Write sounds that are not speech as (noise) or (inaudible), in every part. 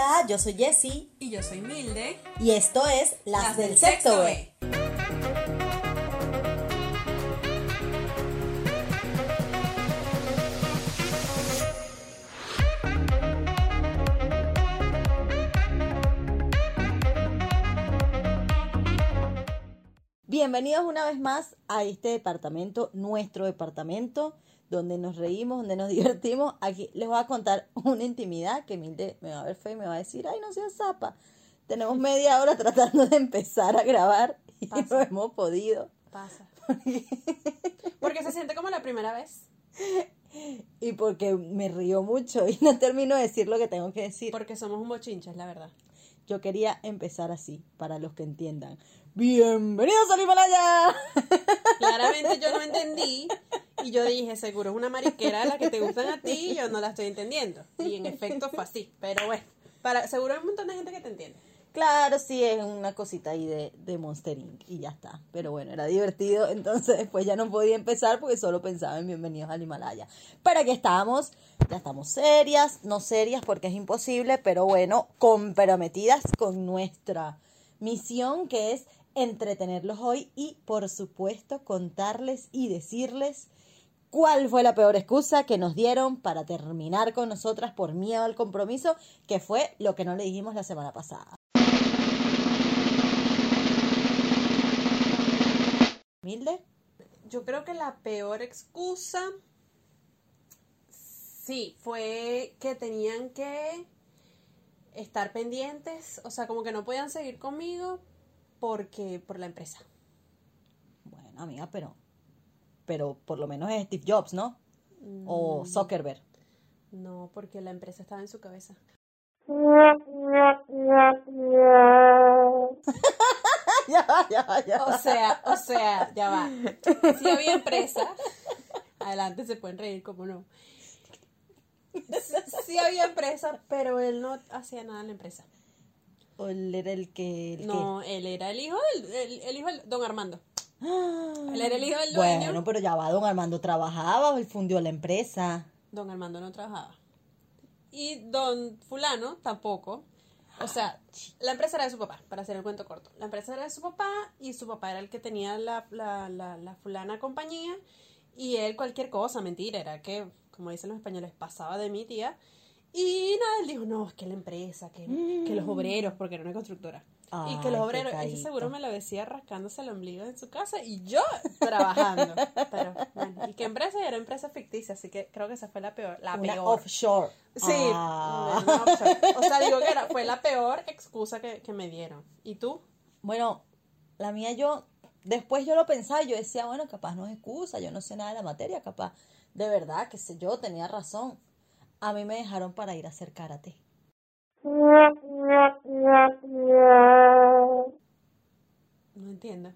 Hola, yo soy Jessie Y yo soy Milde. y esto es Las, del Sexto B. Bienvenidos una vez más a este departamento, nuestro departamento, donde nos reímos, donde nos (laughs) divertimos. Aquí les voy a contar una intimidad que Milde me va a ver feo y me va a decir, ay, no seas zapa. Tenemos (laughs) media hora tratando de empezar a grabar y Pasa. no hemos podido. Pasa. (laughs) Porque se siente como la primera vez. Y porque me río mucho y no termino de decir lo que tengo que decir. Porque somos un bochincha, es la verdad. Yo quería empezar así, para los que entiendan. Bienvenidos al Himalaya. (laughs) Claramente yo no entendí. Y yo dije, seguro es una mariquera la que te gustan a ti y yo no la estoy entendiendo. Y en efecto fue así. Pero bueno, para, seguro hay un montón de gente que te entiende. Claro, sí, es una cosita ahí de, de Monster Inc. y ya está. Pero bueno, era divertido, entonces después ya no podía empezar porque solo pensaba en Bienvenidos al Himalaya. Pero aquí estamos, ya estamos serias, no serias porque es imposible, pero bueno, comprometidas con nuestra misión que es entretenerlos hoy y por supuesto contarles y decirles cuál fue la peor excusa que nos dieron para terminar con nosotras por miedo al compromiso, que fue lo que no le dijimos la semana pasada. Milde, Yo creo que la peor excusa, sí, fue que tenían que estar pendientes, o sea, como que no podían seguir conmigo porque por la empresa. bueno amiga, pero, pero por lo menos es Steve Jobs, ¿no? O Zuckerberg. No, porque la empresa estaba en su cabeza. (laughs) ya, ya, ya. O sea, o sea, ya va. Si había empresa, adelante se pueden reír, como no. (laughs) Sí había empresa, pero él no hacía nada en la empresa. O él era el que... el que- No, él era el hijo del, el, el hijo del don Armando. Ah. Él era el hijo del dueño. Bueno, pero ya va, don Armando trabajaba o él fundió la empresa. Don Armando no trabajaba. Y don fulano tampoco. O sea, la empresa era de su papá, para hacer el cuento corto. La empresa era de su papá y su papá era el que tenía la, la, la, la fulana compañía y él cualquier cosa, mentira, era que, como dicen los españoles, pasaba de mi tía. Y nada, él dijo, no, es que la empresa, que, que los obreros, porque era una constructora. y que los qué obreros, ese seguro me lo decía rascándose el ombligo en su casa y yo trabajando. Pero bueno, y qué empresa era empresa ficticia, así que creo que esa fue la peor. La Una peor. offshore. Sí, Ah. no, o sea, o sea, digo que era, fue la peor excusa que, que me dieron. ¿Y tú? Bueno, la mía yo, después yo lo pensaba yo decía, bueno, capaz no es excusa, yo no sé nada de la materia, capaz, de verdad, que sé yo, tenía razón. A mí me dejaron para ir a hacer karate. No entiendo.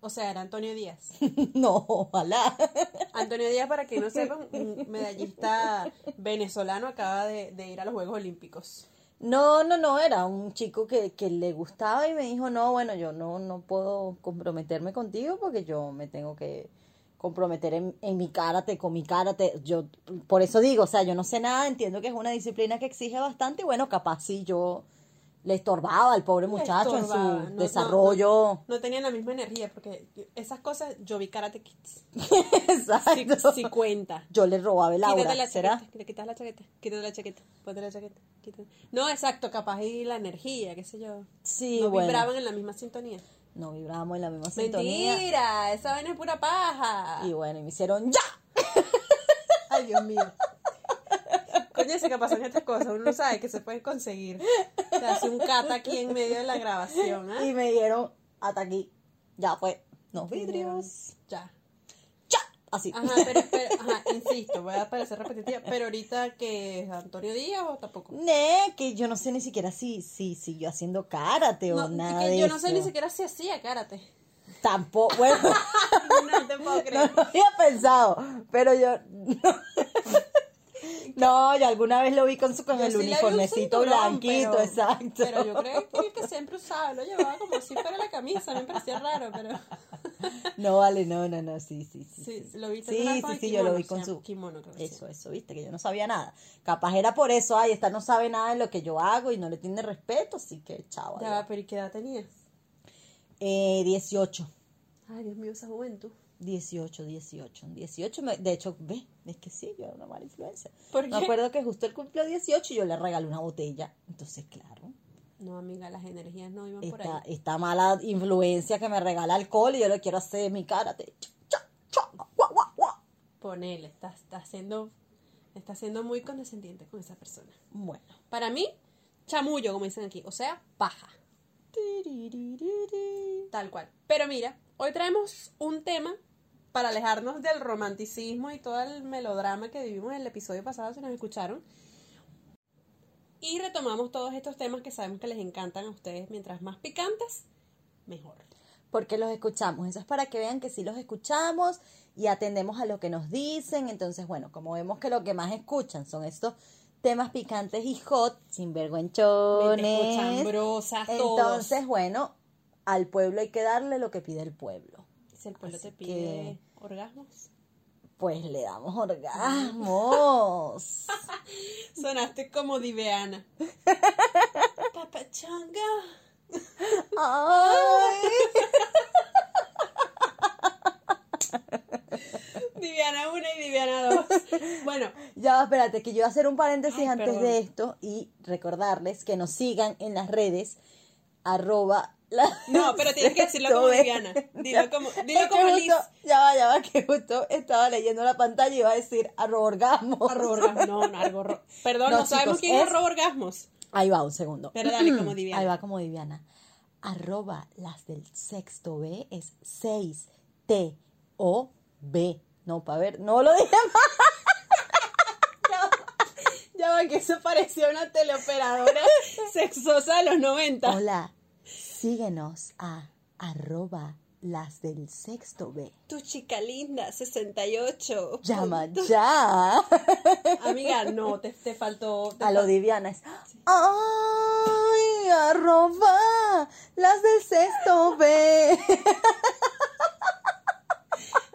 O sea, era Antonio Díaz. (laughs) no, ojalá. Antonio Díaz, para quien no (laughs) sepa, un medallista venezolano acaba de, de ir a los Juegos Olímpicos. No, no, no, era un chico que, que le gustaba y me dijo, no, bueno, yo no, no puedo comprometerme contigo porque yo me tengo que comprometer en, en mi karate, con mi karate. Yo, por eso digo, o sea, yo no sé nada, entiendo que es una disciplina que exige bastante y bueno, capaz sí yo le estorbaba al pobre muchacho en no, su no, desarrollo. No tenían la misma energía, porque esas cosas yo vi Karate Kids. (laughs) Exacto. sí cuenta. Yo le robaba el aura, Quítate la ¿será? chaqueta, le quitas la chaqueta, quítate la chaqueta, ponte la chaqueta. quítate. No, exacto, capaz y la energía, qué sé yo. Sí, no bueno. vibraban en la misma sintonía. No vibrábamos en la misma sintonía. Mentira, esa vaina es pura paja. Y bueno, y me hicieron ¡ya! Ay, Dios mío. Coño, si que pasan estas cosas, uno no sabe que se pueden conseguir. Te hace un cata aquí en medio de la grabación, ¿ah? Y me dieron hasta aquí. Ya fue. Los vidrios. Ya. Así. Ajá, pero, pero ajá, insisto, voy a parecer repetitiva, pero ahorita que es Antonio Díaz o tampoco. Ne, que yo no sé ni siquiera si, si siguió haciendo karate o nada que de yo no sé eso. ni siquiera si hacía karate. Tampoco, bueno, (laughs) No te puedo (laughs) no creer. lo había pensado, pero yo... (laughs) No, yo alguna vez lo vi con, su, con Yo el sí uniformecito blanquito, pero- exacto. Pero yo creo que el que siempre usaba lo llevaba como si fuera la camisa, me parecía raro, pero. No, vale, no, no, no, sí, sí, sí. Sí, sí. lo viste Sí, sí, sí, yo lo vi con su... kimono, creo que Eso, eso, viste, que yo no sabía nada. Capaz era por eso, ay, esta no sabe nada de lo que yo hago y no le tiene respeto, así que chao. Ya adiós. pero ¿y qué edad tenías? Eh, 18. Ay, Dios mío, esa juventud. 18, 18, 18, me- de hecho, ve, es que sí, yo era una mala influencia. ¿Por Me acuerdo que justo el cumplió 18 y yo le regalé una botella, entonces claro, No, amiga, las energías no iban por esta, ahí. esta mala influencia que me regala alcohol y yo le quiero hacer de mi cara, te-. Ponele, estás está siendo, está siendo muy condescendiente con esa persona. Bueno. Para mí, chamullo, como dicen aquí, o sea, paja, tal cual. Pero mira, hoy traemos un tema para alejarnos del romanticismo y todo el melodrama que vivimos en el episodio pasado, si nos escucharon. Y retomamos todos estos temas que sabemos que les encantan a ustedes. Mientras más picantes, mejor. porque los escuchamos. Eso es para que vean que sí los escuchamos y atendemos a lo que nos dicen. Entonces, bueno, como vemos que lo que más escuchan son estos temas picantes y hot, sin Mente vergüenchones. cochambrosas, todos. Entonces, bueno, al pueblo hay que darle lo que pide el pueblo. Si el pueblo así te pide que- orgasmos. Pues le damos orgasmos. (laughs) Sonaste como Diveana. Papachanga. Ay. (laughs) Diviana 1 y Diviana 2. Bueno, Ya, va, espérate, que yo voy a hacer un paréntesis Ay, antes perdón. de esto y recordarles que nos sigan en las redes arroba la- no, pero tienes que decirlo como es- Dilo como, dilo Es como Liz. justo- Ya va, ya va, que justo estaba leyendo la pantalla y iba a decir arroba orgasmo. Arroba orgasmos. No, no, ro- Perdón, no, No, sabemos chicos, quién es arroba orgasmos. Ahí va, un segundo. Pero dale como (clears throat) Diviana. Ahí va como Diviana. Arroba las del sexto B es 6 T O B. No, para ver, no lo dije mal. Que eso parecía una teleoperadora (laughs) sexosa de los 90. Hola, síguenos a arroba las del sexto B. Tu chica linda, 68. Llama ya. (laughs) Amiga, no, te, te faltó. te A lo Diviana es. ¡Ay! Arroba las del sexto B. (laughs)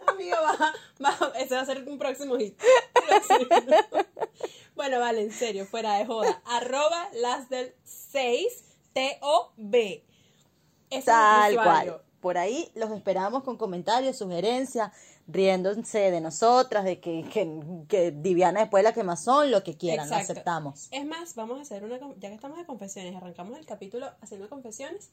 Amiga, baja, baja. Ese va a ser un próximo hit. Próximo. Bueno, vale, en serio, fuera de joda. (laughs) Arroba las del 6 T-O-B. Tal cual. Por ahí los esperamos con comentarios, sugerencias, riéndose de nosotras, de que, que, que Diviana después la que más son, lo que quieran, lo aceptamos. Es más, vamos a hacer una. Ya que estamos de confesiones, arrancamos el capítulo haciendo confesiones.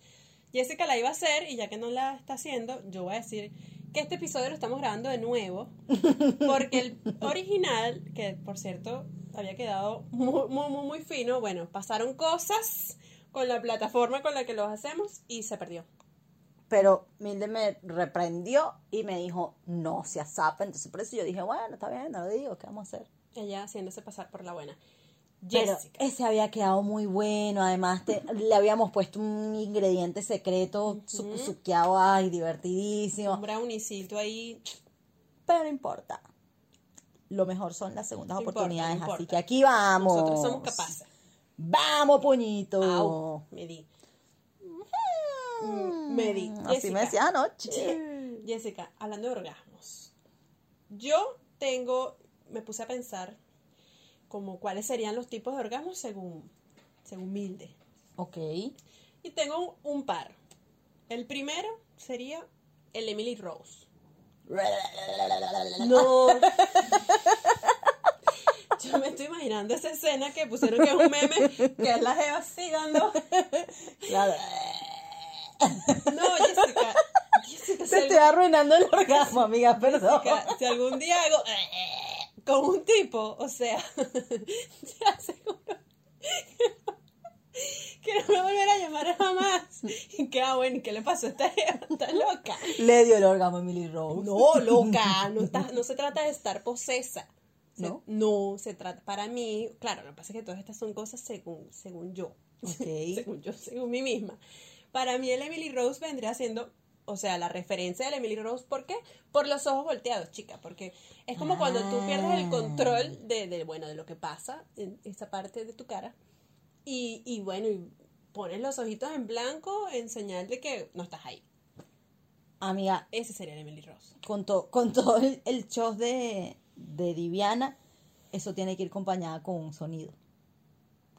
Jessica la iba a hacer y ya que no la está haciendo, yo voy a decir que este episodio lo estamos grabando de nuevo. (laughs) Porque el original, que por cierto había quedado muy, muy, muy, muy fino, bueno, pasaron cosas con la plataforma con la que los hacemos y se perdió. Pero Milde me reprendió y me dijo, no se azapa. Entonces por eso yo dije, bueno, está bien, no lo digo, ¿qué vamos a hacer? Ella haciéndose pasar por la buena. Pero Jessica. ese había quedado muy bueno. Además, te- le habíamos puesto un ingrediente secreto, su- suqueado, ay, divertidísimo. Un browniecito ahí. Pero no importa. Lo mejor son las segundas No importa, oportunidades. no así importa. que aquí vamos. Nosotros somos capaces. Vamos, puñito. Au, me di. Mm, me di. Así Jessica. me decía anoche. Jessica, hablando de orgasmos, yo tengo, me puse a pensar como cuáles serían los tipos de orgasmos según, según Milde. Ok. Y tengo un, un par. El primero sería el Emily Rose. No. (laughs) Yo me estoy imaginando esa escena que pusieron que es un meme, que es la jeva así dando. No, Jessica. Jessica, si Se estoy arruinando el orgasmo, amiga, perdón. Jessica, si algún día hago con un tipo, o sea, (laughs) te aseguro que no me volverá a llamar jamás. Y que, ah, bueno, ¿y qué le pasó a esta? Está loca. Le dio el orgasmo a Emily Rose. No, loca, no, está- no se trata de estar posesa. Se- ¿No? no, se trata, para mí, claro, lo que pasa es que todas estas son cosas según, según yo. Ok. (laughs) según yo, según mí misma. Para mí el Emily Rose vendría siendo, o sea, la referencia del Emily Rose, ¿por qué? Por los ojos volteados, chica, porque es como cuando tú pierdes el Ah. control de, de, bueno, de lo que pasa en esa parte de tu cara y, y bueno, y pones los ojitos en blanco en señal de que no estás ahí. Amiga, Ese sería el Emily Rose. con, to- con todo el, el show de, de Diviana, eso tiene que ir acompañada con un sonido.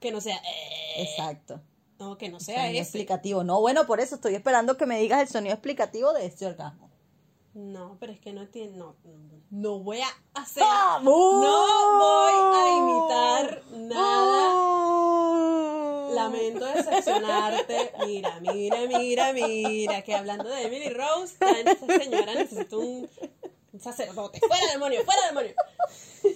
Que no sea. eh, Exacto. No, que no sea Sonido ese. explicativo. No, bueno, por eso estoy esperando que me digas el sonido explicativo de este orgasmo. No, pero es que no tiene. No, no voy a hacer. ¡Ah! No voy a imitar nada. Lamento decepcionarte. Mira, mira, mira, mira. Que hablando de Emily Rose, esta señora necesita un, un sacerdote. ¡Fuera, demonio! ¡Fuera, demonio!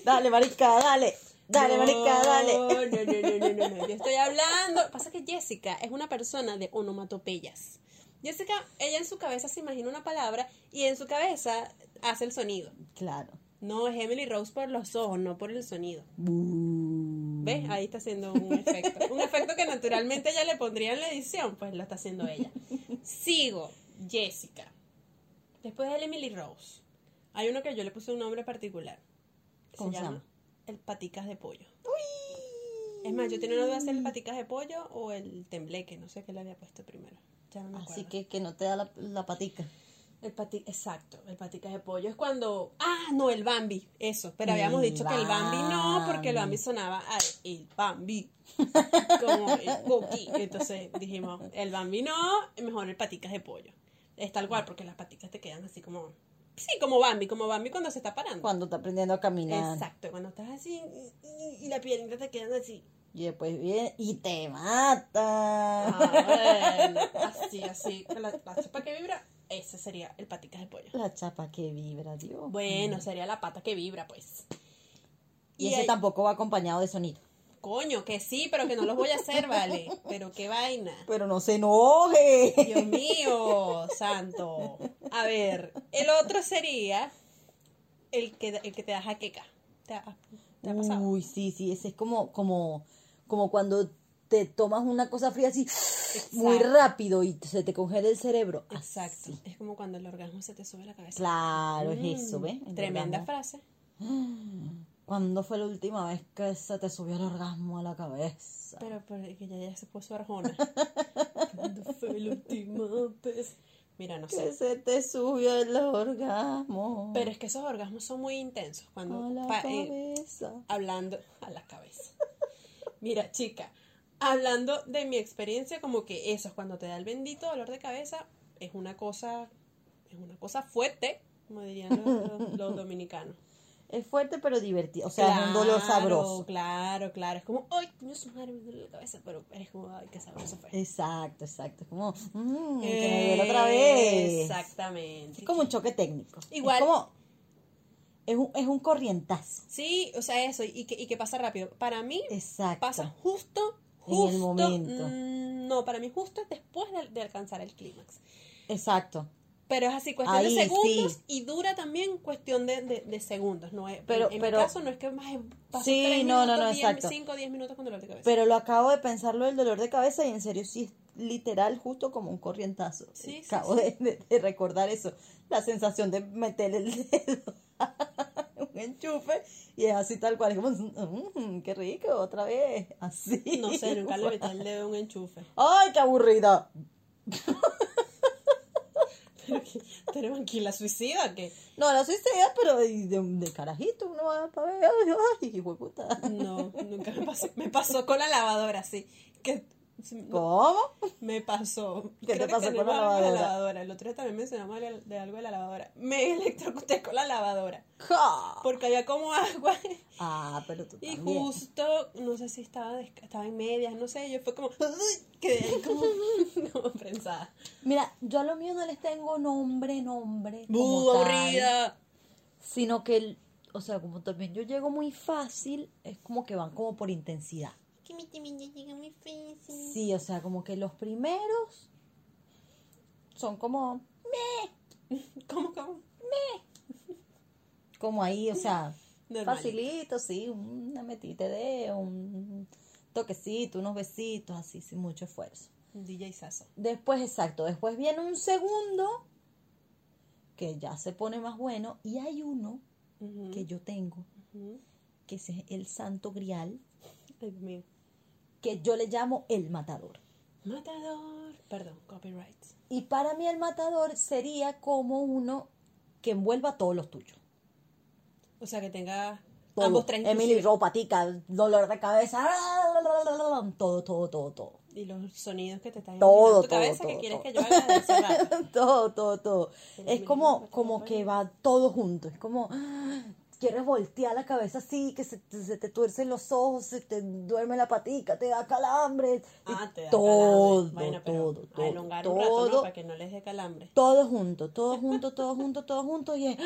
Dale, marica, dale. Dale, No, marica, dale. No, no, no, no, no, no. Yo estoy hablando. Pasa que Jessica es una persona de onomatopeyas. Jessica, ella en su cabeza se imagina una palabra y en su cabeza hace el sonido. Claro. No, es Emily Rose por los ojos, no por el sonido. ¿Ves? Ahí está haciendo un efecto. Un efecto que naturalmente ella le pondría en la edición, pues lo está haciendo ella. Sigo, Jessica. Después de Emily Rose, hay uno que yo le puse un nombre particular. ¿Cómo se llama? El paticas de pollo. Es más, yo tenía una duda si el paticas de pollo o el tembleque, no sé qué le había puesto primero. Ya no me Así que que no te da la, la patica. El pati, exacto, el paticas de pollo. Es cuando, ah, no, el Bambi, eso, pero habíamos El dicho que el Bambi no, porque el Bambi sonaba a el Bambi, (laughs) como el cookie, entonces dijimos, el Bambi no, mejor el paticas de pollo, es tal cual, porque las paticas te quedan así como, sí, como Bambi, como Bambi cuando se está parando. Cuando está aprendiendo a caminar. Exacto, cuando estás así y, y la piernita te quedan así. Y después viene y te mata. Ah, bueno, así, así, la, la chapa que vibra, ese sería el paticas de pollo. La chapa que vibra, Dios. Bueno, sería la pata que vibra, pues. y ese tampoco va acompañado de sonido. Coño, que sí, pero que no los voy a hacer, vale. Pero qué vaina. Pero no se enoje. Dios mío, santo. A ver, el otro sería el que, el que te da jaqueca. ¿Te ha, te ha pasado? Uy, sí, sí, ese es como, como, como cuando te tomas una cosa fría así muy rápido y se te congela el cerebro. Exacto. Así. Es como cuando el orgasmo se te sube la cabeza. Claro, Mm, es eso, ¿ves? El Tremenda orgasmo. frase. (gasps) ¿Cuándo fue la última vez que se te subió el orgasmo a la cabeza? Pero, pero que ya, ya se puso arjona. ¿Cuándo fue la última vez? Mira, no Que sé. se te subió el orgasmo Pero es que esos orgasmos son muy intensos. a Cuando la pa- eh, cabeza. hablando a la cabeza. Mira, chica, hablando de mi experiencia, como que eso es cuando te da el bendito dolor de cabeza, es una cosa, es una cosa fuerte, como dirían los, los- los dominicanos. Es fuerte pero divertido. O sea, es un dolor sabroso. Claro, claro. Es como, ay, coño, su madre me duele la cabeza, pero eres como, ay, qué sabroso fue. Exacto, exacto. Es como, mm, que me duele otra vez. Exactamente. Es como un choque técnico. Igual- Es como, es un, es un corrientazo. Sí, o sea, eso, y que, y que pasa rápido. Para mí, Exacto. pasa justo, En justo. el momento. mm, no, para mí justo es después de, de alcanzar el clímax. Exacto. Pero es así, cuestión Ahí, de segundos sí. y dura también cuestión de, de, de segundos. No es, Pero- en, en pero- mi caso no es que más paso Sí, no, no, minutos, no, diez, exacto. cinco o 10 minutos con dolor de cabeza. Pero lo acabo de pensarlo del dolor de cabeza y en serio sí es literal justo como un corrientazo. Sí, sí, acabo De, de- de recordar eso. La sensación de meterle el (laughs) dedo un enchufe y es así tal cual. Es como, "Mm, qué rico, otra vez. Así. no sé, nunca le metí el (laughs) dedo a un enchufe. ¡Ay, qué aburrida! Pero (laughs) que, ¿Tenemos aquí la suicida que No, la suicida, pero de, de, de carajito uno va para ver. ¡Ay, ay, hijo de puta! No, nunca me pasó. Me pasó (laughs) con la lavadora, sí. Que ¿Cómo? me pasó. ¿Qué te Creo pasó con la lavadora? El otro día también mencionamos de de algo de la lavadora. Me (laughs) electrocuté con la lavadora. ¡Ja! Porque había como agua. Ah, pero tú Y también. justo, no sé si estaba, estaba en medias, no sé, yo fue como, quedé ahí como, (laughs) como prensada. Mira, yo a lo mío no les tengo nombre, nombre. ¡Uh, aburrida! Sino que, el- o sea, como también yo llego muy fácil, es como que van como por intensidad. Llega muy fácil. Sí, o sea, como que los primeros son como, (laughs) ¿Cómo, cómo? como ahí, o sea, (laughs) Normalito. facilito, sí, una metita de un toquecito, unos besitos, así, sin mucho esfuerzo. DJ Sasso. Después, exacto, después viene un segundo que ya se pone más bueno y hay uno que yo tengo, que es el santo grial, Ay. Que yo le llamo el matador. Matador. Perdón, copyright. Y para mí el matador sería como uno que envuelva todos los tuyos. O sea, que tenga Todo. ambos tres. Emily, inclusive. ropatica, dolor de cabeza, (laughs) todo, todo, todo, todo. Y los sonidos que te están Todo, en tu cabeza todo, que todo, quieres todo. que yo haga de (laughs) todo, todo, todo. Es como, como que va todo junto. Es como, quieres voltear la cabeza así, que se, te- se te tuercen los ojos, se te duerme la patica, te da calambre. Ah, te da todo. Bueno, todo, a todo, elongar un rato, ¿no? todo, Para que no les dé calambre. todo junto, todo junto, todo junto, todo junto. Y es,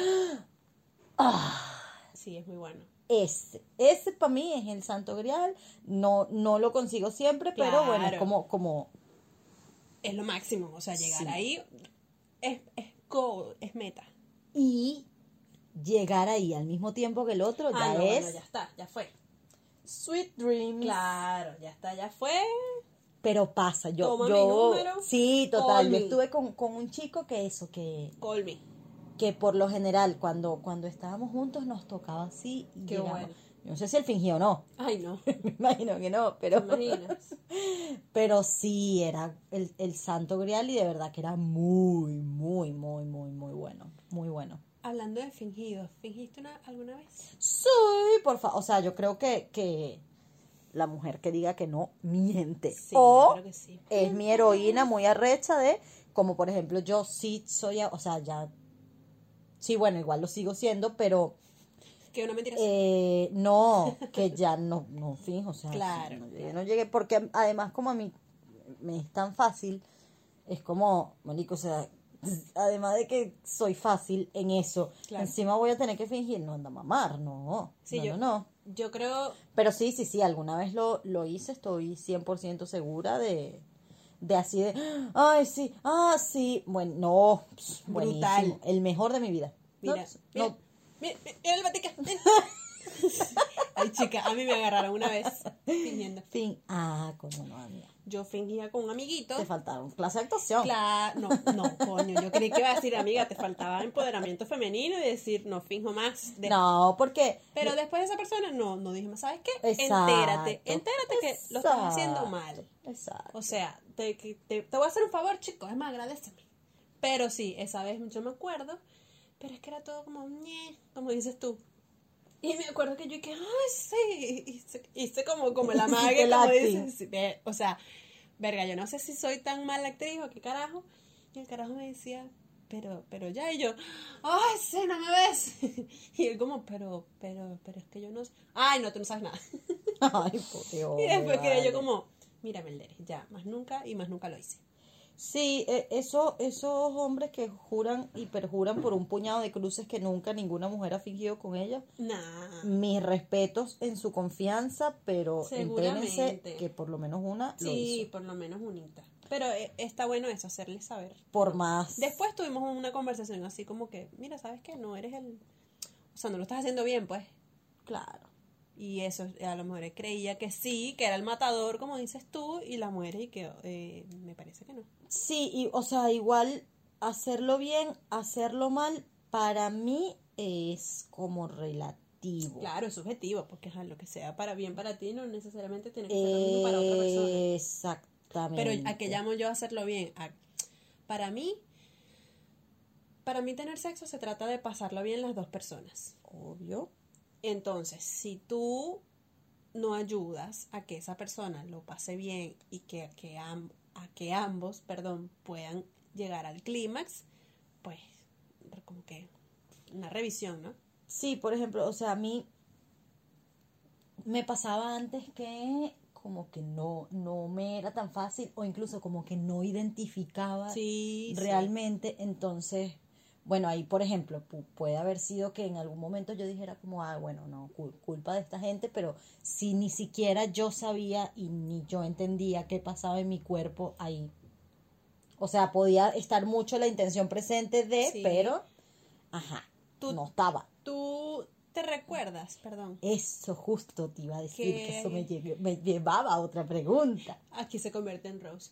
(gasps) Sí, es muy bueno. ese, ese para mí es el santo grial. No, no lo consigo siempre, pero bueno, es como, como, Es lo máximo. O sea, llegar Sí. ahí es, es es meta. y llegar ahí al mismo tiempo que el otro Ah, ya no, es bueno, ya está, ya fue. sweet dreams. Claro, ya está, ya fue. Pero pasa, yo, Toma mi yo, número, sí, total, call yo estuve con, con un chico que eso, que, Call me. que por lo general cuando, cuando estábamos juntos nos tocaba así y Qué bueno. Yo no sé si él fingió o no, Ay, no. (laughs) me imagino que no, ¿Te pero, (laughs) pero sí era el, el santo grial y de verdad que era muy, muy, muy, muy, muy bueno, muy bueno. Hablando de fingidos, ¿fingiste una, alguna vez? Sí, por favor, o sea, yo creo que, que la mujer que diga que no miente. Sí, o creo que sí. es mi heroína muy arrecha de, como por ejemplo, yo sí soy, o sea, ya, sí, bueno, igual lo sigo siendo, pero Que una mentira. eh, no, que ya no, no fijo, o sea, Claro, sí, no, llegué, claro. no llegué, porque además como a mí me es tan fácil, es como, marico, o sea, además de que soy fácil en eso, Claro. encima voy a tener que fingir, no anda a mamar, no, Sí, no, yo- no, no. Yo creo, Pero sí, sí, sí, alguna vez lo, lo hice, estoy 100% segura de, de así de, ay, sí, ah, sí, bueno, no, pss, Brutal. el mejor de mi vida. Mira, no, mira, mira, mira el ven. (laughs) Ay, chica, a mí me agarraron una vez fingiendo. fin, ah, coño, no, amiga, Yo fingía con un amiguito. te faltaron clase de actuación. Claro, no, no, coño, yo creí que iba a decir, amiga, te faltaba empoderamiento femenino y decir, no finjo más. de- No, porque, Pero después de esa persona, no, no dije más, ¿sabes qué? Exacto. Entérate, entérate que lo estás haciendo mal. exacto, O sea, te, que- te, te voy a hacer un favor, chicos, es más, agradeceme. Pero sí, esa vez yo me acuerdo, pero es que era todo como, ñe, como dices tú. Y me acuerdo que yo dije, ay, sí, hice, hice como, como la (laughs) mague, El como ve, O sea, verga, yo no sé si soy tan mala actriz o qué carajo. Y el carajo me decía, pero, pero ya, y yo, ay, sí, no me ves. (laughs) Y él como, pero, pero, pero es que yo no sé. Ay, no, tú no sabes nada. (laughs) ay, Y después quedé yo como, mira, Melderes, ya, más nunca y más nunca lo hice. Sí, eh, eso, esos hombres que juran y perjuran por un puñado de cruces que nunca ninguna mujer ha fingido con ellos, Nah. mis respetos en su confianza, pero entérense que por lo menos una lo Sí, hizo. por lo menos unita. Pero eh, está bueno eso, hacerles saber. Por más. Después tuvimos una conversación así como que, mira, ¿sabes qué? No eres el... O sea, no lo estás haciendo bien, pues. Claro. Y eso, a lo mejor creía que sí, que era el matador, como dices tú, y la mujer y que eh, me parece que no. Sí, y o sea, igual hacerlo bien, hacerlo mal, para mí es como relativo. Claro, es subjetivo, porque ajá, lo que sea para bien para ti no necesariamente tiene que ser lo mismo para otra Eh, persona. Exactamente. Pero ¿a qué llamo yo a hacerlo bien? A- para mí, para mí tener sexo se trata de pasarlo bien las dos personas. Obvio. Entonces, si tú no ayudas a que esa persona lo pase bien y que, a que, am- a que ambos, perdón, puedan llegar al clímax, pues como que una revisión, ¿no? Sí, por ejemplo, o sea, a mí me pasaba antes que como que no, no me era tan fácil o incluso como que no identificaba Sí, sí. realmente. Entonces, bueno, ahí por ejemplo, pu- puede haber sido que en algún momento yo dijera como, ah, bueno, no, cul- culpa de esta gente, pero si ni siquiera yo sabía y ni yo entendía qué pasaba en mi cuerpo ahí. O sea, podía estar mucho la intención presente de, Sí. pero, ajá, Tú- no estaba. ¿Tú te recuerdas, perdón? Eso justo te iba a decir, que eso me, me llevaba a otra pregunta. Aquí se convierte en Rose.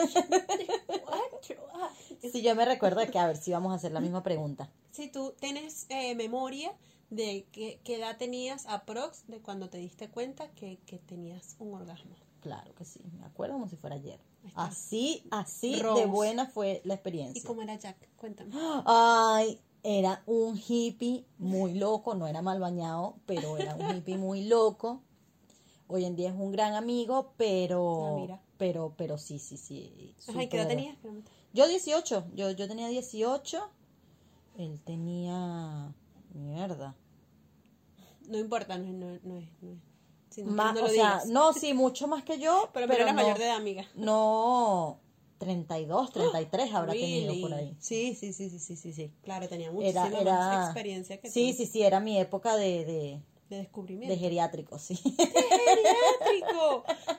Hum, pasa. Si yo me recuerdo de que, a ver si vamos a hacer la misma pregunta. Si tú tienes eh, memoria de qué, qué edad tenías aprox de cuando te diste cuenta que, que tenías un orgasmo. Claro que sí, me acuerdo como si fuera ayer. Así, así de buena fue la ¿Y experiencia. cómo era Jack? Cuéntame. Ay, era un hippie muy loco, no era mal bañado, pero era un hippie muy loco. Hoy en día es un gran amigo, pero Ah, mira. Pero pero sí, sí, sí. Ajá, ¿y qué edad tenías? Yo 18, yo yo tenía 18. Él tenía mierda. No importa, no, no, no es. No es. Si no, Más, no o sea, no, sí, mucho más que yo, pero, pero, no, mayor de edad, amiga. No, 32, 33 (gasps) habrá tenido por ahí. Sí, sí, sí, sí, sí, sí, sí. Claro, tenía muchísima Era, era, más experiencia que sí, tú sí, sí, era mi época de, de, de descubrimiento. de geriátrico, sí. geriátrico.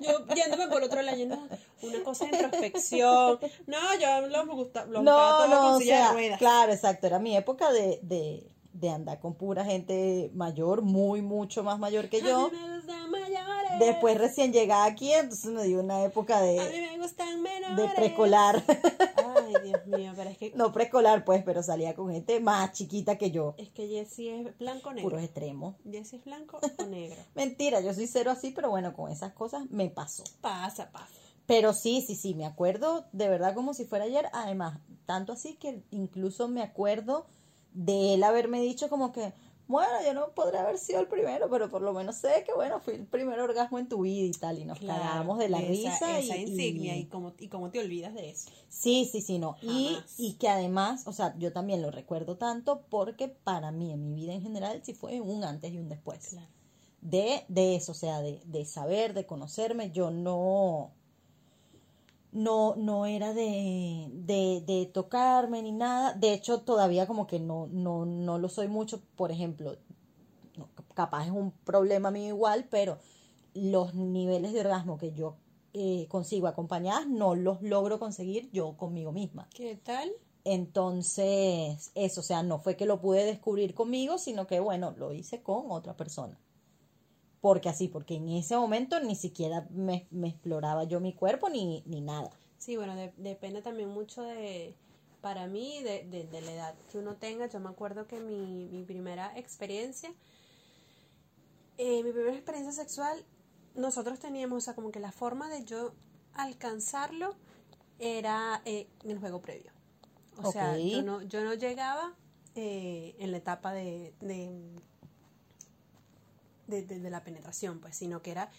Yo yéndome por otro lado, yendo, una cosa de introspección. No, yo lo me gusta, lo buscaba no, todo no, con o silla sea, de ruedas. claro, exacto, era mi época de, de, de andar con pura gente mayor, muy, mucho más mayor que yo. A mí me gustan mayores. Después recién llegaba aquí, entonces me dio una época A mí de, me gustan menores. de preescolar. (laughs) Ay, Dios mío, pero es que, no preescolar, pues, pero salía con gente más chiquita que yo. es que Jessie es blanco o negro. Puros extremos. Jessie es blanco o (laughs) negro. Mentira, yo soy cero así, pero bueno, con esas cosas me pasó. Pasa, pasa. Pero sí, sí, sí, me acuerdo de verdad como si fuera ayer. Además, tanto así que incluso me acuerdo de él haberme dicho como que, bueno, yo no podría haber sido el primero, pero por lo menos sé que, bueno, fui el primer orgasmo en tu vida y tal. Y nos cagábamos de la esa, risa. Esa y, insignia, y- y, cómo, y cómo te olvidas de eso. Sí, sí, sí, no. Y, y que además, o sea, yo también lo recuerdo tanto porque para mí, en mi vida en general, sí fue un antes y un después. Claro. de, de eso, o sea, de, de saber, de conocerme. Yo no, no, no era de, de, de tocarme ni nada. De hecho, todavía como que no, no, no lo soy mucho. Por ejemplo, no, capaz es un problema mío igual, pero los niveles de orgasmo que yo eh, consigo acompañadas no los logro conseguir yo conmigo misma. ¿Qué tal? Entonces, eso, o sea, no fue que lo pude descubrir conmigo, sino que, bueno, lo hice con otra persona. Porque así, porque en ese momento ni siquiera me, me exploraba yo mi cuerpo ni, ni nada. Sí, bueno, de- depende también mucho de, para mí, de, de- de la edad que uno tenga. Yo me acuerdo que mi, mi primera experiencia, eh, mi primera experiencia sexual, nosotros teníamos, o sea, como que la forma de yo alcanzarlo era eh, en el juego previo. O sea, yo no, yo no llegaba eh, en la etapa de, de, de, de- la penetración, pues, sino que era,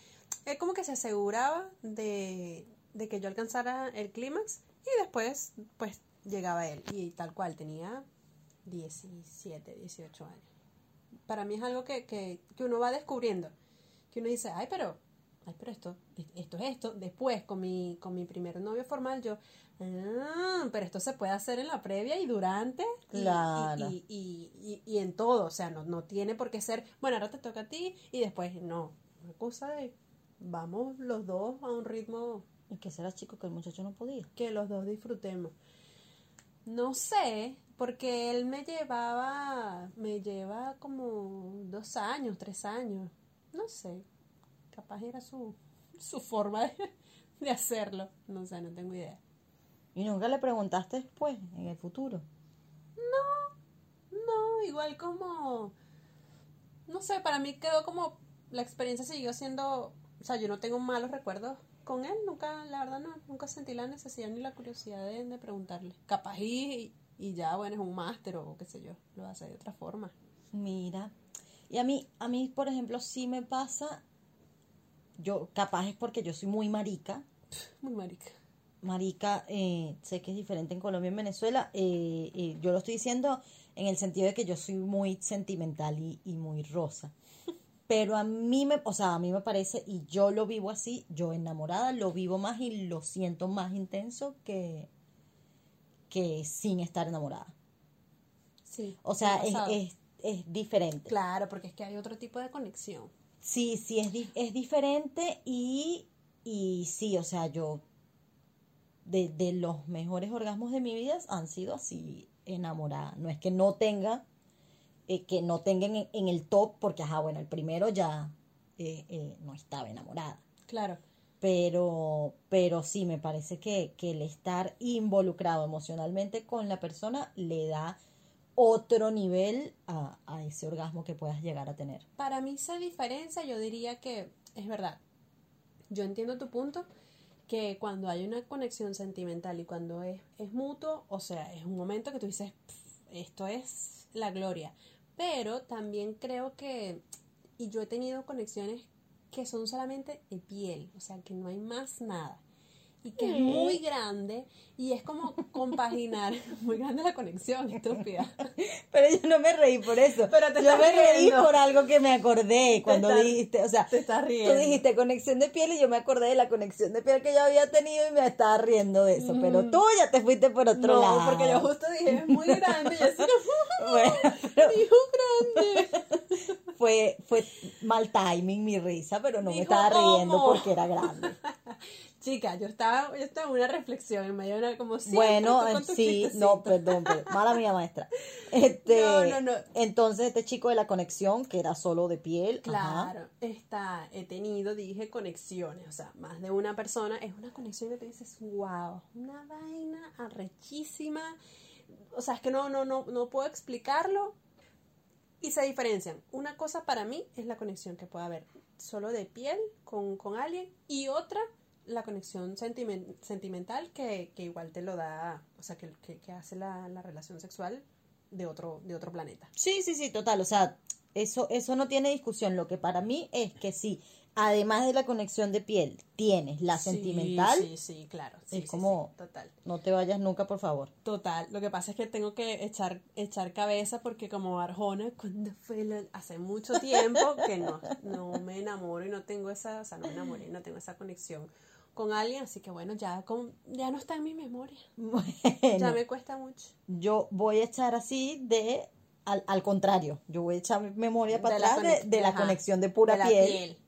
él como que se aseguraba de, de que yo alcanzara el clímax y después, pues, llegaba él. Y tal cual, tenía 17, 18 años. Para mí es algo que, que, que uno va descubriendo, que uno dice, ay, pero, ay, pero esto, esto es esto. Después, con mi, con mi primer novio formal, yo, ah, pero esto se puede hacer en la previa y durante. y- y- Claro. Y, y, y, y en todo, o sea, no, no tiene por qué ser, bueno, ahora te toca a ti y después, no. Una cosa de, vamos los dos a un ritmo ¿Y qué será, chico, que el muchacho no podía? que los dos disfrutemos. No sé, porque él me llevaba, me lleva como dos años, tres años. No sé, capaz era su, su forma de, de hacerlo. No sé, no tengo idea. Y nunca le preguntaste después, en el futuro. No, igual como, no sé, para mí quedó como, la experiencia siguió siendo, o sea, yo no tengo malos recuerdos con él, nunca, la verdad no, nunca sentí la necesidad ni la curiosidad de, de preguntarle. Capaz y, y ya, bueno, es un máster o qué sé yo, lo hace de otra forma. Mira. Y a mí, a mí, por ejemplo, sí me pasa, yo, capaz es porque yo soy muy marica, Muy marica. marica, eh, sé que es diferente en Colombia y en Venezuela, eh, eh, yo lo estoy diciendo en el sentido de que yo soy muy sentimental y, y muy rosa. (laughs) Pero a mí me, o sea, a mí me parece, y yo lo vivo así, yo enamorada lo vivo más y lo siento más intenso que, que sin estar enamorada. Sí. O sea, es, es, es diferente. Claro, porque es que hay otro tipo de conexión. Sí, sí, es, di- es diferente y, y sí, o sea, yo de, de los mejores orgasmos de mi vida han sido así enamorada. No es que no tenga, eh, que no tenga en, en el top, porque, ajá, bueno, el primero ya eh, eh, no estaba enamorada. Claro. Pero, pero sí, me parece que, que el estar involucrado emocionalmente con la persona le da otro nivel a, a ese orgasmo que puedas llegar a tener. Para mí esa diferencia yo diría que es verdad. yo entiendo tu punto, que cuando hay una conexión sentimental y cuando es, es mutuo, o sea, es un momento que tú dices, "Pff, esto es la gloria. Pero también creo que, y yo he tenido conexiones que son solamente de piel, o sea, que no hay más nada. Y que es muy grande y es como compaginar, (laughs) muy grande la conexión, estúpida. Pero yo no me reí por eso. Pero te yo me reí por algo que me acordé cuando dijiste, o sea, te estás riendo. tú dijiste conexión de piel y yo me acordé de la conexión de piel que yo había tenido y me estaba riendo de eso. Pero tú ya te fuiste por otro no, lado. porque yo justo dije, es muy grande y así como, (laughs) (laughs) Bueno, pero dijo grande. fue, fue mal timing mi risa, pero no me estaba riendo "¿Cómo?". porque era grande. Chica, yo estaba, yo estaba en una reflexión en medio de una como siempre, Bueno, eh, con tu sí, chistecito. no, perdón, perdón, (laughs) mala mía maestra. Este, No, no, no. Entonces este chico de la conexión, que era solo de piel, ajá, Claro, está, he tenido, dije, conexiones, o sea, más de una persona, es una conexión que te dices, wow, una vaina arrechísima, o sea, es que no, no, no, no puedo explicarlo, y se diferencian. Una cosa para mí es la conexión que puede haber solo de piel con, con alguien, y otra, la conexión sentimen- sentimental que, que igual te lo da, o sea, que, que, que hace la, la relación sexual de otro, de otro planeta. Sí, sí, sí, total. O sea, eso, eso no tiene discusión. Lo que para mí es que sí, además de la conexión de piel, tienes la Sí, sentimental, Sí, sí, claro. Sí, Es sí, como- total. no te vayas nunca, por favor. Total. Lo que pasa es que tengo que echar, echar cabeza porque como Arjona, (laughs) cuando fue hace mucho tiempo que no, no me enamoro y no tengo esa, o sea, no me enamoré, no tengo esa conexión con alguien, así que bueno, ya con, ya no está en mi memoria. (laughs) Ya me cuesta mucho. yo voy a echar así de, al, al contrario, yo voy a echar mi memoria para De la atrás de, de la ajá, conexión de pura de piel. piel.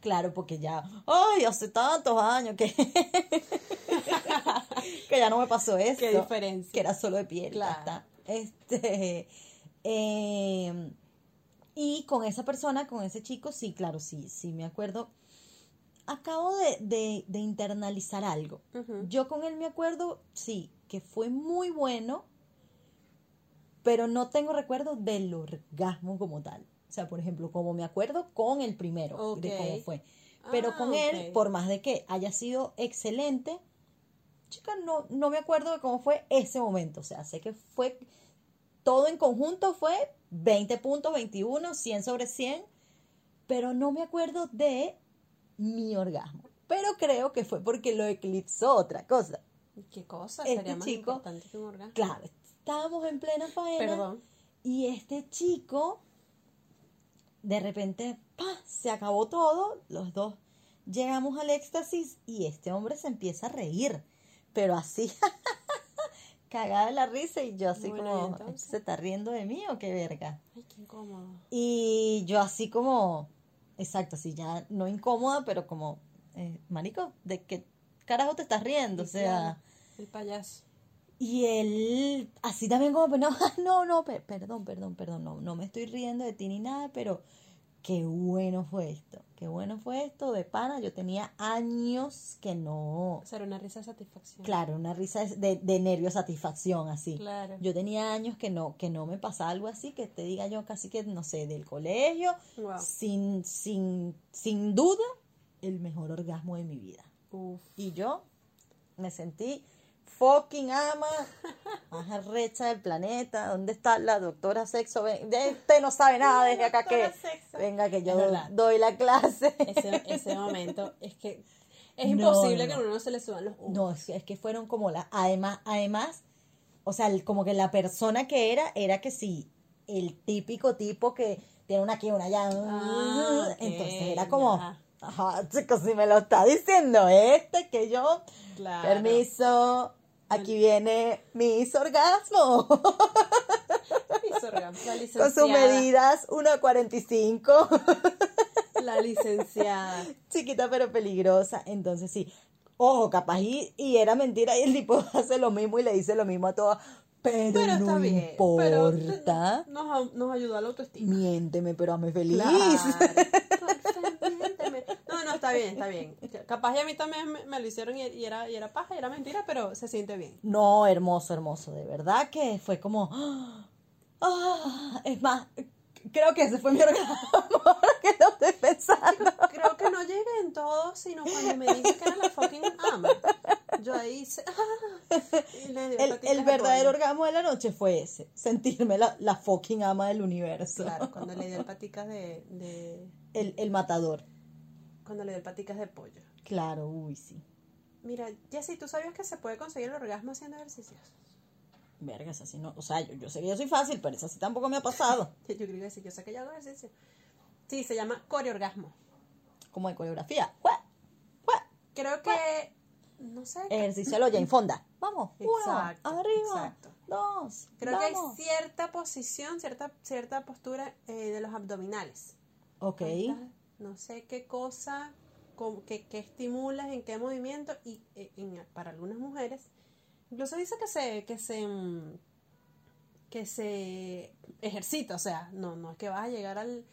Claro, porque ya, ay, hace tantos años que, (laughs) que ya no me pasó eso. Qué diferencia. Que era solo de piel. Claro. Este, eh, y con esa persona, con ese chico, sí, claro, sí, sí, me acuerdo. Acabo de, de, de internalizar algo. Yo con él me acuerdo, sí, que fue muy bueno, pero no tengo recuerdo del orgasmo como tal. O sea, por ejemplo, como me acuerdo con el primero, de cómo fue. Pero Ah, con él, por más de que haya sido excelente, chica, no, no me acuerdo de cómo fue ese momento. O sea, sé que fue, todo en conjunto fue 20 puntos, 21, 100 sobre 100, pero no me acuerdo de mi orgasmo. Pero creo que fue porque lo eclipsó otra cosa. ¿Qué cosa? Este Sería más chico- importante que un orgasmo. Claro, estábamos en plena faena. Perdón. Y este chico, de repente, ¡pa! se acabó todo, los dos llegamos al éxtasis y este hombre se empieza a reír, pero así, (laughs) cagada de la risa y yo así Bueno, ¿y como? ¿se está riendo de mí o qué verga? Ay, qué incómodo. Y yo así como, exacto, así ya no incómoda, pero como, eh, marico, ¿de qué carajo te estás riendo? O sea... El payaso. Y él, así también como, no, (laughs) no, no, per- perdón, perdón, perdón, no, no me estoy riendo de ti ni nada, pero qué bueno fue esto, qué bueno fue esto de pana. Yo tenía años que no, O sea, era una risa de satisfacción. claro, una risa de, de nervio satisfacción así. Claro. Yo tenía años que no, que no me pasaba algo así, que te diga yo casi que, no sé, del colegio, Wow. sin, sin, sin duda, el mejor orgasmo de mi vida. Uf. Y yo me sentí fucking ama, más arrecha del planeta. ¿Dónde está la doctora sexo? Ven, usted no sabe nada desde acá que Sexo. venga que yo doy la clase. Ese, ese momento es que es No, imposible no, que a uno no se le suban los humos. No, es, es que fueron como la además además o sea, el- como que la persona que era era que sí, el típico tipo que tiene una aquí y una allá. Ah, Entonces era como. Ajá, chicos, si me lo está diciendo este que yo Claro. Permiso, aquí viene mis orgasmos Mis. La con sus medidas 1.45, La licenciada. chiquita pero peligrosa. Entonces sí, ojo, capaz y, y era mentira y el tipo (laughs) hace lo mismo y le dice lo mismo a todas, pero, Pero está no. Pero importa. nos, nos ayuda a la autoestima. Miénteme, pero hazme feliz. Claro. Está bien, está bien. (laughs) Capaz y a mí también me, me lo hicieron y, y era, y era paja, y era mentira, pero se siente bien. No, hermoso, hermoso. De verdad que fue como. (gasps) ah, es más, creo que ese fue mi orgasmo. (laughs) Que lo estoy pensando. Creo que no llegué en todo, sino cuando me dijo que era la fucking ama. Yo ahí hice, ah, y le dio El, el de verdadero orgasmo de la noche fue ese, sentirme la, la fucking ama del universo. Claro, cuando le dio el (laughs) paticas de, de, El, el matador. Cuando le dio paticas de pollo. Claro, uy, sí. Mira, Jessy, ¿tú sabías que se puede conseguir el orgasmo haciendo ejercicios? Vergas, así no. O sea, yo, yo sé que yo soy fácil, pero eso sí tampoco me ha pasado. (laughs) Yo creo que sí, yo sé que yo hago ejercicio. Sí, se llama coreorgasmo. Como de coreografía. ¡Jue! ¡Jue! Creo que, no sé, Ejercicio lo Jane Fonda. Vamos. Uno, Exacto, arriba. exacto. Dos. creo que hay vamos. cierta posición, cierta, cierta postura eh, de los abdominales. Ok. No sé qué cosa, qué, qué estimulas, en qué movimiento, y eh, en- para algunas mujeres, incluso dice que se, que se, mm, que se ejercita, o sea, no, no es que vas a llegar al,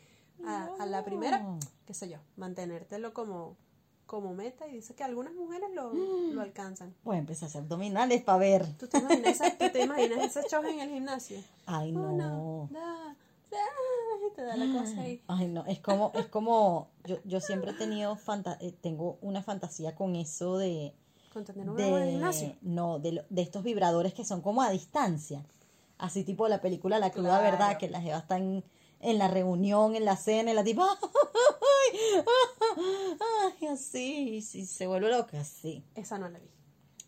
a, a la primera, No. qué sé yo, mantenértelo como, como meta, y dice que algunas mujeres lo, Mm. (gasps) lo alcanzan. Voy a empezar a hacer abdominales para ver. ¿Tú te imaginas, tú te imaginas ese show en el gimnasio? Ay, no. Uno, dos, tres, (laughs) y te da la cosa ahí. (gasps) Ay, no, es como, es como, yo, yo siempre he tenido, fanta eh, tengo una fantasía con eso de, Con tener un en de, gimnasio. no, de, de estos vibradores que son como a distancia, así tipo la película La cruda Claro. verdad, que las jevas están en la reunión, en la cena, y la tipo, (laughs) ay, ay, así, sí, se vuelve loca, sí. Esa no la vi.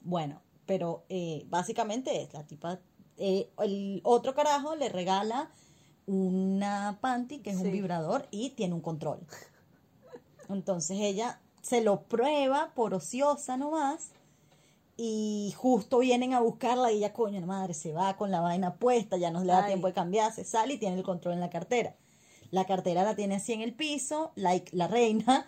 Bueno, pero eh, básicamente es la tipa. eh, el otro carajo le regala una panty que es Sí. un vibrador y tiene un control. Entonces ella se lo prueba por ociosa nomás y justo vienen a buscarla y ella, coño, la madre, se va con la vaina puesta, ya no le da Ay. tiempo de cambiarse, sale y tiene el control en la cartera. La cartera la tiene así en el piso, like la reina,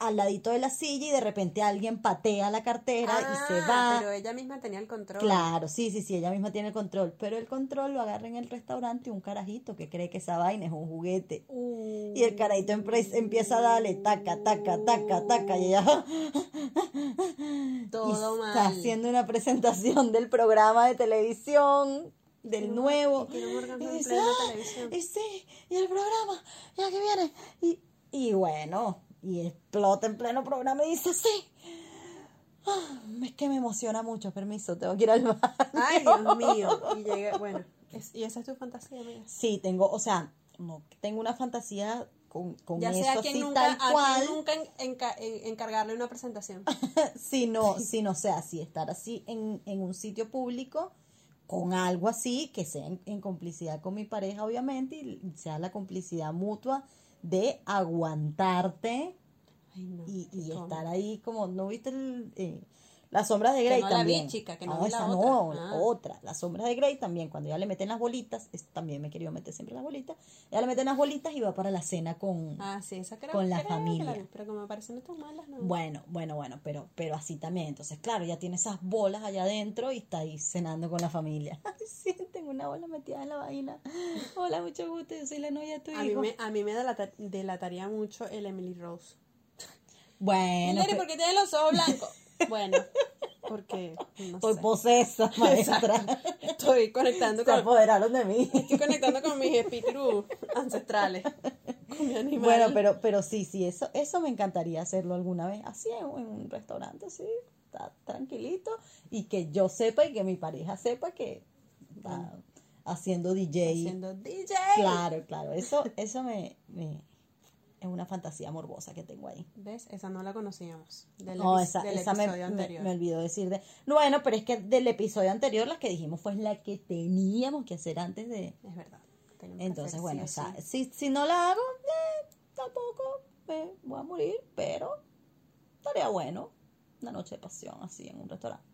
al ladito de la silla y de repente alguien patea la cartera y se Ah, va. Pero ella misma tenía el control. Claro, sí, sí, sí, ella misma tiene el control, pero el control lo agarra en el restaurante un carajito que cree que esa vaina es un juguete. Uh, Y el carajito empieza a darle taca, taca, taca, taca, y ella (laughs) todo y mal. está haciendo una presentación del programa de televisión, del nuevo. y Y dice, "Ah, televisión". y sí, y el programa, ya que viene. Y, y bueno, y explota en pleno programa y dice, sí. Ah, es que me emociona mucho, permiso, tengo que ir al baño. Ay, Dios mío. Y llega, bueno, es- y esa es tu fantasía, amiga. Sí, tengo, o sea, no, tengo una fantasía con, con Ya eso sea quien sí, nunca, tal a cual. nunca en- enca- en- encargarle una presentación. sino, sino, o sea, así estar así en, en un sitio público con algo así que sea en, en complicidad con mi pareja, obviamente, y sea la complicidad mutua de aguantarte Ay, no. y, y estar ahí como, ¿no viste el, eh, las sombras de Que Grey no la vi, también? chica, que no no, la esa otra. no, Ah. la otra. Las sombras de Grey también, cuando ya le meten las bolitas, es- también me he querido meter siempre las bolitas, ya le meten las bolitas y va para la cena con... Ah, sí, esa creo con la creo familia. vi, pero como me parecen tan malas, no. Bueno, bueno, bueno, pero, pero así también. Entonces, claro, ya tiene esas bolas allá adentro y está ahí cenando con la familia. (laughs) Sí, tengo una bola metida en la vaina. Hola, mucho gusto, yo soy la novia de tu a, mí me, a mí me delata- delataría mucho el Emily Rose. Bueno, Hilary, pe- ¿por qué tiene los ojos blancos? Bueno, porque no estoy sé. posesa, maestra. Estoy conectando Se con, apoderaron de mí. estoy conectando con mis espíritus ancestrales. Con mi animal. Bueno, pero, pero sí, sí, eso, eso me encantaría hacerlo alguna vez. Así en, en un restaurante, así, está tranquilito. Y que yo sepa y que mi pareja sepa que está haciendo DJ. Haciendo DJ. Claro, claro. Eso, eso me, me- es una fantasía morbosa que tengo ahí. ¿Ves? Esa no la conocíamos. Del, No, esa, del esa me, episodio me- anterior. me olvidó decir de. Bueno, pero es que del episodio anterior las que dijimos fue la que teníamos que hacer antes de. Es verdad. Entonces, hacer bueno, sí sí. si, si no la hago, eh, tampoco me voy a morir, pero estaría bueno una noche de pasión así en un restaurante.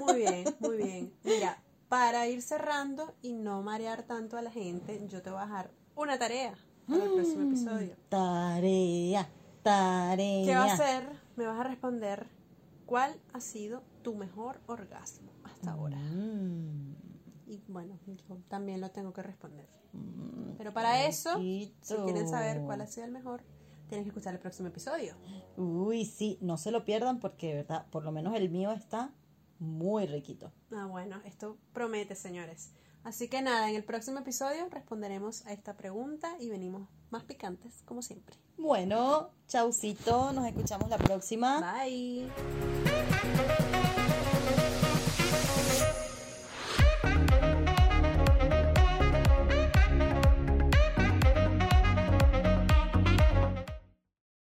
Muy bien, (laughs) muy bien. Mira, para ir cerrando y no marear tanto a la gente, yo te voy a dejar una tarea para el próximo episodio. Tarea, tarea. ¿Qué va a hacer? Me vas a responder cuál ha sido tu mejor orgasmo hasta ahora. Mm, Y bueno, yo también lo tengo que responder. mm, Pero para eso, si quieren saber cuál ha sido el mejor, tienen que escuchar el próximo episodio. Uy, sí, no se lo pierdan porque, de verdad, por lo menos el mío está muy riquito. Ah, bueno, esto promete, señores. Así que nada, en el próximo episodio responderemos a esta pregunta y venimos más picantes, como siempre. Bueno, chaucito, nos escuchamos la próxima. Bye.